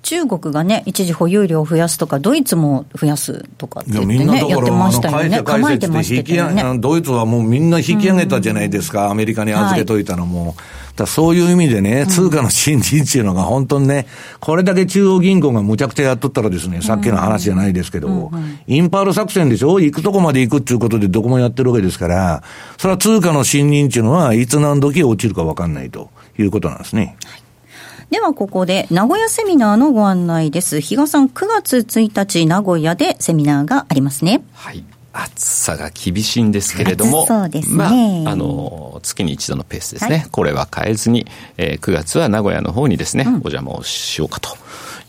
S4: 中国がね、一時保有量を増やすとか、ドイツも増やすとかって言ってね、やってましたよね。構えてましたよね。
S2: ドイツはもうみんな引き上げたじゃないですか、アメリカに預けといたのも。はいだそういう意味でね、通貨の新人っていうのが本当にね、これだけ中央銀行がむちゃくちゃやっとったらですね、さっきの話じゃないですけど、インパール作戦でしょ？行くとこまで行くっていうことでどこもやってるわけですから、それは通貨の信任っていうのは、いつ何時落ちるか分かんないということなんですね。はい
S4: ではここで名古屋セミナーのご案内です。比嘉さん、9月1日名古屋でセミナーがありますね。
S3: はい。暑さが厳しいんですけれども、
S4: ね。ま
S3: あ、あの、月に一度のペースですね。はい、これは変えずに、えー、9月は名古屋の方にですね、うん、お邪魔をしようかと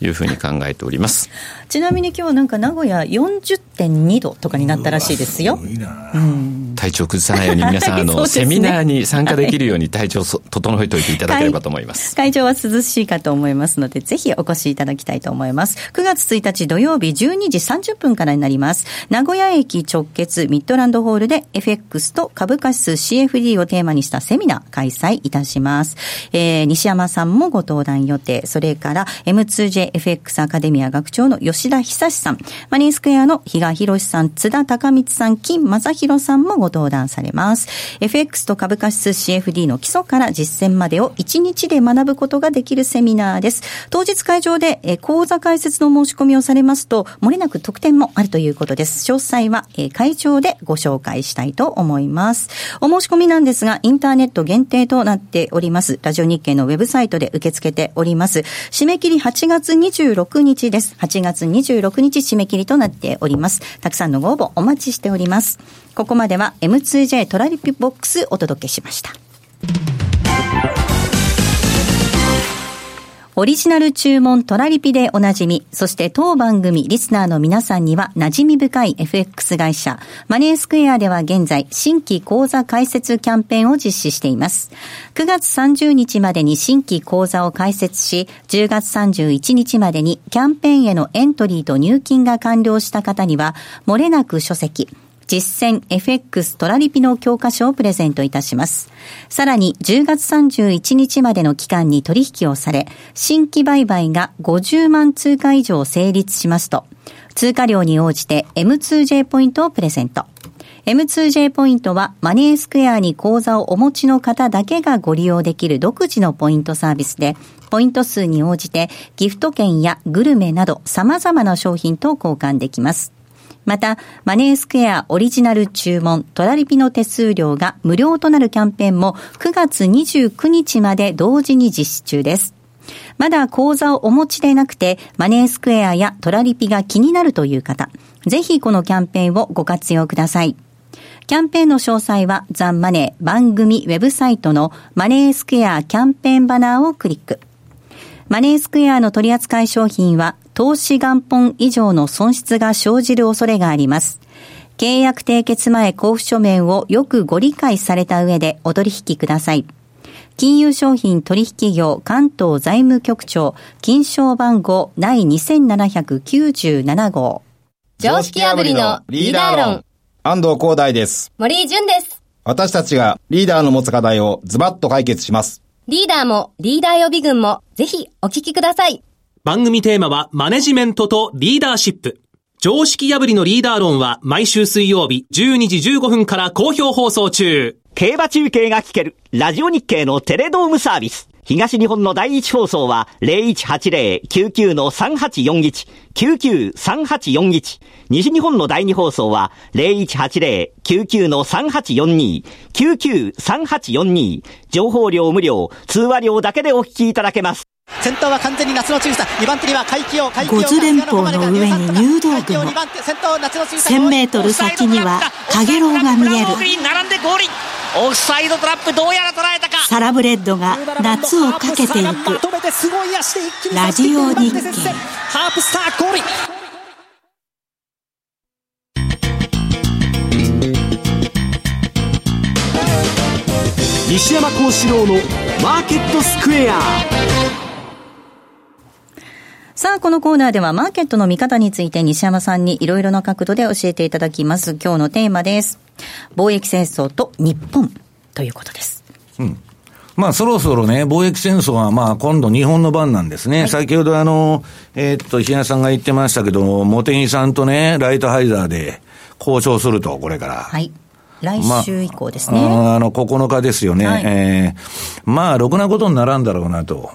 S3: いうふうに考えております。<laughs>
S4: ちなみに今日なんか名古屋40.2度とかになったらしいですよ。
S3: うん、体調崩さないように皆さん、<laughs> あの、ね、セミナーに参加できるように体調を整えておいていただければと思います。
S4: 会場は涼しいかと思いますので、ぜひお越しいただきたいと思います。9月1日土曜日12時30分からになります。名古屋駅直結ミッドランドホールで FX と株価指数 CFD をテーマにしたセミナー開催いたします。えー、西山さんもご登壇予定。それから M2JFX アカデミア学長の吉田久さん、マニースクエアの比嘉博さん、津田隆光さん、金正宏さんもご登壇されます。FX と株価指数 CFD の基礎から実践までを1日で学ぶことができるセミナーです。当日会場で、え講座開設の申し込みをされますと、漏れなく特典もあるということです。詳細は、え会場でご紹介したいと思います。お申し込みなんですが、インターネット限定となっております。ラジオ日経のウェブサイトで受け付けております。締め切り8月26日です。8月26日締め切りとなっております。たくさんのご応募お待ちしております。ここまでは M2J トラリピボックスお届けしました。オリジナル注文トラリピでおなじみ、そして当番組リスナーの皆さんには馴染み深い FX 会社、マネースクエアでは現在、新規講座開設キャンペーンを実施しています。9月30日までに新規講座を開設し、10月31日までにキャンペーンへのエントリーと入金が完了した方には、漏れなく書籍、実践 FX トラリピの教科書をプレゼントいたします。さらに10月31日までの期間に取引をされ、新規売買が50万通貨以上成立しますと、通貨量に応じて M2J ポイントをプレゼント。M2J ポイントはマネースクエアに口座をお持ちの方だけがご利用できる独自のポイントサービスで、ポイント数に応じてギフト券やグルメなど様々な商品と交換できます。また、マネースクエアオリジナル注文、トラリピの手数料が無料となるキャンペーンも9月29日まで同時に実施中です。まだ口座をお持ちでなくて、マネースクエアやトラリピが気になるという方、ぜひこのキャンペーンをご活用ください。キャンペーンの詳細はザンマネー番組ウェブサイトのマネースクエアキャンペーンバナーをクリック。マネースクエアの取扱い商品は投資元本以上の損失が生じる恐れがあります。契約締結前交付書面をよくご理解された上でお取引ください。金融商品取引業関東財務局長金賞番号第2797号。
S10: 常識破りのリーダー論。
S11: 安藤光大です。
S10: 森井淳です。
S11: 私たちがリーダーの持つ課題をズバッと解決します。
S10: リーダーもリーダー予備軍もぜひお聞きください
S1: 番組テーマはマネジメントとリーダーシップ。常識破りのリーダー論は毎週水曜日12時15分から好評放送中。
S12: 競馬中継が聞けるラジオ日経のテレドームサービス。東日本の第一放送は0180-99-3841、99-3841。西日本の第二放送は0180-99-3842、99-3842。情報量無料、通話料だけでお聞きいただけます。
S13: 先頭は完全に夏の中さ2番手には海峡海峡
S14: 五頭連峰の上に入道雲1000メートル先には陽炎が見える。オフサイドトラップどうやら捉えたかサラブレッドが夏をかけていく。ラジオ日経。ハープスターゴール
S1: 西山幸四郎のマーケットスクエア
S4: さあ、このコーナーではマーケットの見方について西山さんにいろいろな角度で教えていただきます。今日のテーマです。貿易戦争と日本ということです。
S2: うん。まあそろそろね、貿易戦争はまあ今度日本の番なんですね。はい、先ほどあの、えー、っと、日野さんが言ってましたけど、茂木さんとね、ライトハイザーで交渉すると、これから。
S4: はい。来週以降ですね。
S2: まあ、あの、9日ですよね。はい、えー、まあ、ろくなことにならんだろうなと。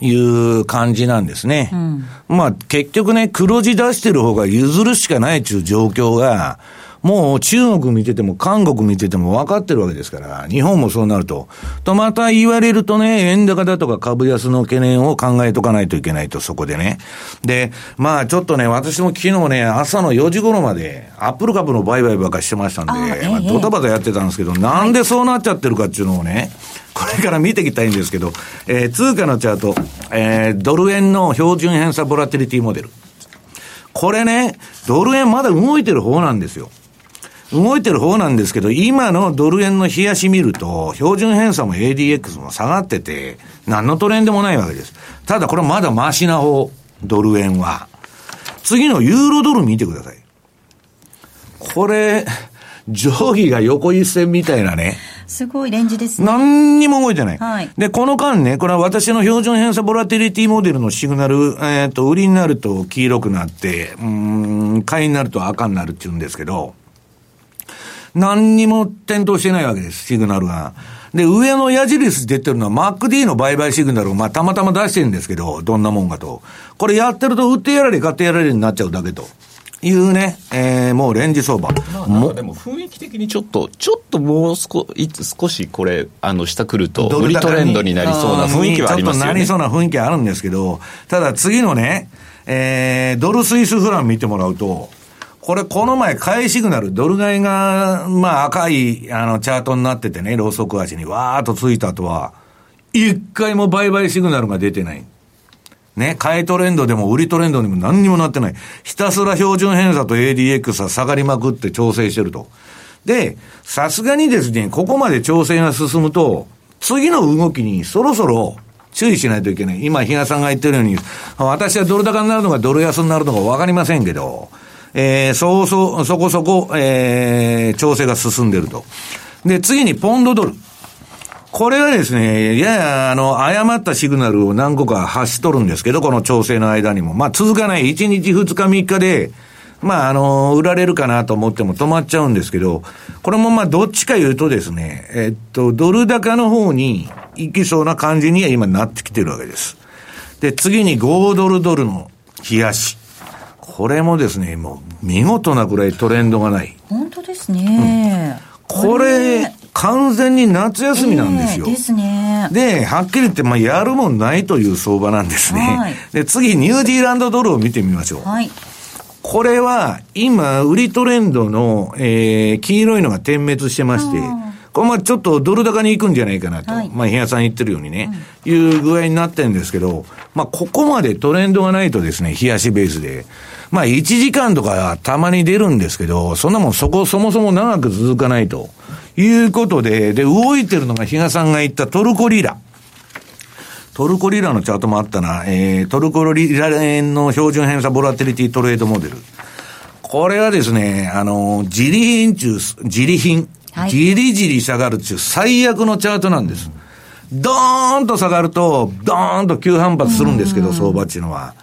S2: いう感じなんですね。うん、まあ結局ね、黒字出してる方が譲るしかないっていう状況が、もう中国見てても韓国見てても分かってるわけですから、日本もそうなると。とまた言われるとね、円高だとか株安の懸念を考えとかないといけないと、そこでね。で、まあちょっとね、私も昨日ね、朝の4時頃まで、アップル株の売買ばっかしてましたんで、あまあ、ドタバタやってたんですけど、なんでそうなっちゃってるかっていうのをね、これから見ていきたいんですけど、えー、通貨のチャート、えー、ドル円の標準偏差ボラティリティモデル。これね、ドル円まだ動いてる方なんですよ。動いてる方なんですけど、今のドル円の冷やし見ると、標準偏差も ADX も下がってて、何のトレンドもないわけです。ただこれまだマシな方、ドル円は。次のユーロドル見てください。これ、定規が横一線みたいなね。
S4: すごいレンジですね。
S2: 何にも動いてない。はい。で、この間ね、これは私の標準偏差ボラティリティモデルのシグナル、えっ、ー、と、売りになると黄色くなって、うん、買いになると赤になるって言うんですけど、何にも点灯してないわけです、シグナルが。で、上の矢印出てるのは MacD の売買シグナルをまあたまたま出してるんですけど、どんなもんかと。これやってると売ってやられ買ってやられになっちゃうだけと。いうね、えー、もうレンジ相場。
S3: まあ、でも雰囲気的にちょっと、ちょっともう少少しこれ、あの、下来ると、売りトレンドになりそうな雰囲気はありますよね。ちょっとな
S2: りそうな雰囲気あるんですけど、ただ次のね、えー、ドルスイスフラン見てもらうと、これ、この前、買いシグナル、ドル買いが、まあ、赤い、あの、チャートになっててね、ローソク足にわーっとついた後は、一回も売買シグナルが出てない。ね、買いトレンドでも売りトレンドにも何にもなってない。ひたすら標準偏差と ADX は下がりまくって調整してると。で、さすがにですね、ここまで調整が進むと、次の動きにそろそろ注意しないといけない。今、比嘉さんが言ってるように、私はドル高になるのかドル安になるのかわかりませんけど、えー、そうそう、そこそこ、えー、調整が進んでると。で、次にポンドドル。これはですね、やや、あの、誤ったシグナルを何個か発しとるんですけど、この調整の間にも。まあ、続かない。1日、2日、3日で、まあ、あの、売られるかなと思っても止まっちゃうんですけど、これもまあ、どっちか言うとですね、えっと、ドル高の方に行きそうな感じには今なってきてるわけです。で、次に5ドルドルの冷やし。これもですね、もう見事なぐらいトレンドがない。
S4: 本当ですね。
S2: うん、これ、完全に夏休みなんですよ。
S4: えー、ですね。
S2: で、はっきり言って、まあ、やるもんないという相場なんですね。はい、で、次、ニュージーランドドルを見てみましょう。はい。これは、今、売りトレンドの、えー、黄色いのが点滅してまして、これまあちょっとドル高に行くんじゃないかなと、はい、まあ、比嘉さん言ってるようにね、うん、いう具合になってるんですけど、まあ、ここまでトレンドがないとですね、冷やしベースで、まあ、1時間とかたまに出るんですけど、そんなもんそこ、そもそも長く続かないということで、で、動いてるのが比嘉さんが言ったトルコリラ。トルコリラのチャートもあったな、えー、トルコリラ円の標準偏差ボラティリティトレードモデル。これはですね、あの、自利品中、自利品、はい、じりじり下がるっていう最悪のチャートなんです。ドーンと下がると、ドーンと急反発するんですけど、相場っていうのは。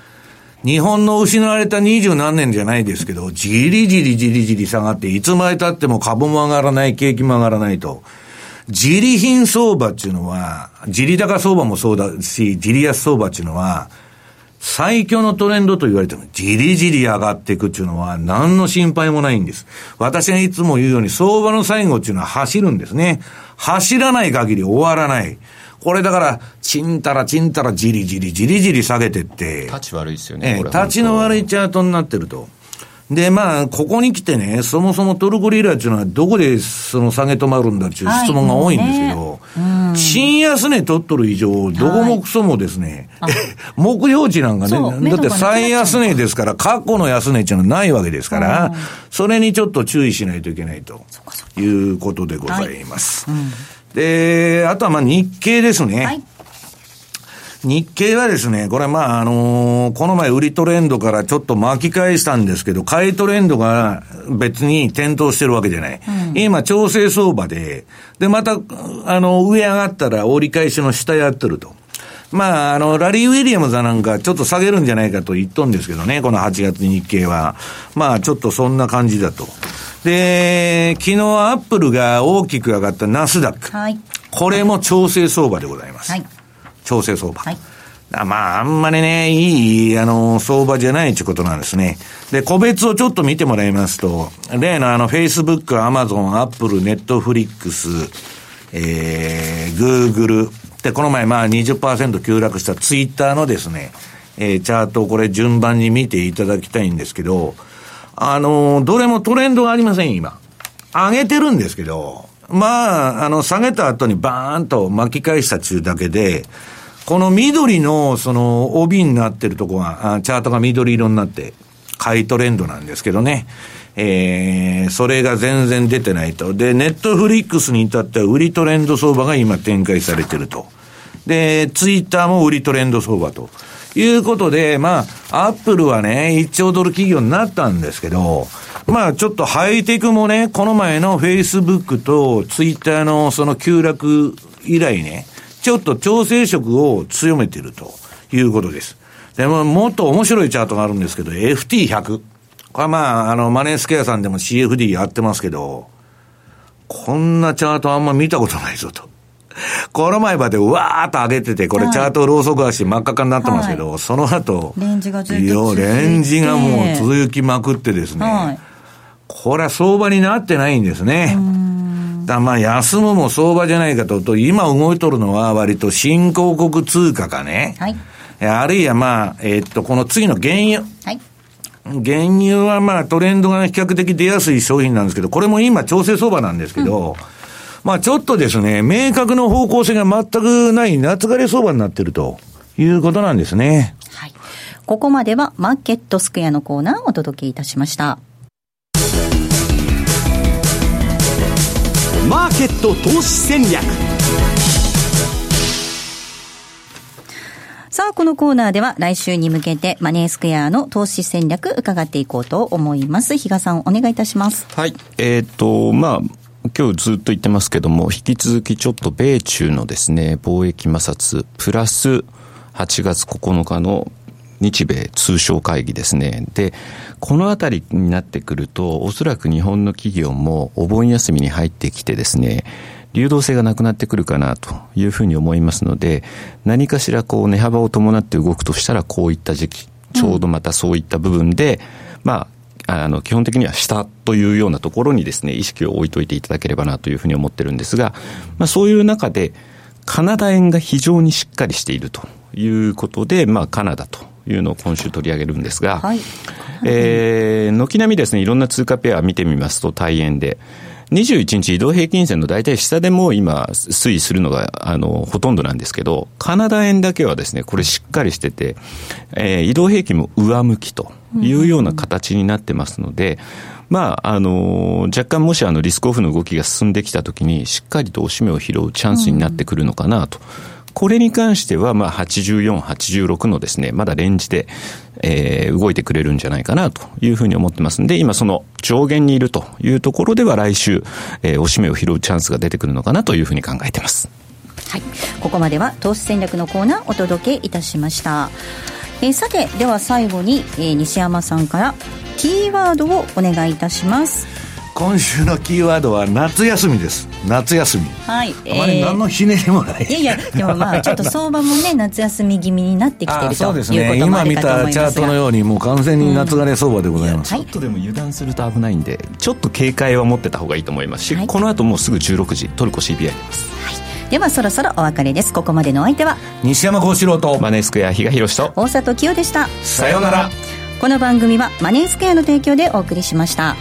S2: 日本の失われた二十何年じゃないですけど、じりじりじりじり下がって、いつまで経っても株も上がらない、景気も上がらないと。自利品相場っていうのは、自利高相場もそうだし、自利安相場っていうのは、最強のトレンドと言われても、じりじり上がっていくっていうのは、何の心配もないんです。私がいつも言うように、相場の最後っていうのは走るんですね。走らない限り終わらない。これだから、ちんたらちんたらじりじりじりじり下げてって。
S3: 立ち悪いですよね。
S2: え立ちの悪いチャートになってると。で、まあ、ここに来てね、そもそもトルコリラっていうのはどこでその下げ止まるんだっていう質問が多いんですけど、はいね、新安値取っとる以上、どこもクソもですね、はい、<laughs> 目標値なんかね、だって最安値ですから、過去の安値っていうのはないわけですから、それにちょっと注意しないといけないということでございます。はい。うん、で、あとはまあ日経ですね。日経はですね、これまあ、あのー、この前売りトレンドからちょっと巻き返したんですけど、買いトレンドが別に点灯してるわけじゃない。うん、今、調整相場で、で、また、あの、上上がったら折り返しの下やってると。まあ、あの、ラリー・ウィリアムズなんかちょっと下げるんじゃないかと言っとんですけどね、この8月日経は。まあ、ちょっとそんな感じだと。で、昨日アップルが大きく上がったナスダック。はい。これも調整相場でございます。はい。調整相場。はい。まあ、あんまりね、いい、あの、相場じゃないということなんですね。で、個別をちょっと見てもらいますと、例のあの、Facebook、Amazon、Apple、Netflix、えー、Google、で、この前まあ20%急落したツイッターのですね、えー、チャートをこれ順番に見ていただきたいんですけど、あのー、どれもトレンドがありません、今。上げてるんですけど、まあ、あの、下げた後にバーンと巻き返した中だけで、この緑の、その、帯になってるとこが、チャートが緑色になって、買いトレンドなんですけどね。えー、それが全然出てないと。で、ネットフリックスに至っては売りトレンド相場が今展開されてると。で、ツイッターも売りトレンド相場と。いうことで、まあ、アップルはね、1兆ドル企業になったんですけど、まあ、ちょっとハイテクもね、この前のフェイスブックとツイッターのその急落以来ね、ちょっと調整色を強めてるということです。でも、もっと面白いチャートがあるんですけど、FT100。これはまあ、あの、マネースケアさんでも CFD やってますけど、こんなチャートあんま見たことないぞと。この前までわーっと上げてて、これチャートローソク足真っ赤かになってますけど、はい、その後、
S4: レンジがず
S2: っとレンジがもう続きまくってですね、はい、これは相場になってないんですね。だまあ、休むも相場じゃないかと、と今動いとるのは割と新興国通貨かね。はい。あるいはまあ、えー、っと、この次の原油。はい。原油はまあトレンドが比較的出やすい商品なんですけど、これも今調整相場なんですけど、うん、まあちょっとですね、明確な方向性が全くない夏枯れ相場になってるということなんですね。はい。
S4: ここまではマーケットスクエアのコーナーをお届けいたしました。
S1: マーケット投資戦略
S4: さあ、このコーナーでは来週に向けてマネースクエアの投資戦略伺っていこうと思います。比嘉さん、お願いいたします。
S3: はい。えっ、ー、と、まあ、今日ずっと言ってますけども、引き続きちょっと米中のですね、貿易摩擦、プラス8月9日の日米通商会議ですね。で、このあたりになってくると、おそらく日本の企業もお盆休みに入ってきてですね、流動性がなくなってくるかなというふうに思いますので、何かしらこう値幅を伴って動くとしたらこういった時期、ちょうどまたそういった部分で、うん、まあ、あの、基本的には下というようなところにですね、意識を置いといていただければなというふうに思ってるんですが、まあそういう中で、カナダ円が非常にしっかりしているということで、まあカナダというのを今週取り上げるんですが、はい、えー、軒並みですね、いろんな通貨ペア見てみますと、大円で、21日移動平均線の大体下でも今推移するのが、あの、ほとんどなんですけど、カナダ円だけはですね、これしっかりしてて、えー、移動平均も上向きというような形になってますので、まあ、あの、若干もしあのリスクオフの動きが進んできたときに、しっかりと押し目を拾うチャンスになってくるのかなと。これに関しては、まあ、84、86のですね、まだレンジで、えー、動いてくれるんじゃないかなというふうに思ってますんで、今その上限にいるというところでは来週、えー、押し目を拾うチャンスが出てくるのかなというふうに考えてます。
S4: はい。ここまでは投資戦略のコーナーお届けいたしました。えー、さて、では最後に、えー、西山さんからキーワードをお願いいたします。
S2: 今週のキーワードは夏休みです。夏休み。はい、あまり何のひねりもない、
S4: いやいやでもまあちょっと相場もね夏休み気味になってきてる
S2: そうですね今見たチャートのようにもう完全に夏枯れ相場でございます、
S3: うんはい、ちょっとでも油断すると危ないんでちょっと警戒は持ってた方がい。いと思いますし、はい、この後もうすぐ16時トルコ CBI 出ます、はい、
S4: ではそろそろお別れです。ここまでのお相手は？
S2: 西山幸四郎と。
S3: マネースクエア比嘉宏と。
S4: 大里清でした。
S2: さようなら。
S4: この番組はマネースクエアの提供でお送りしました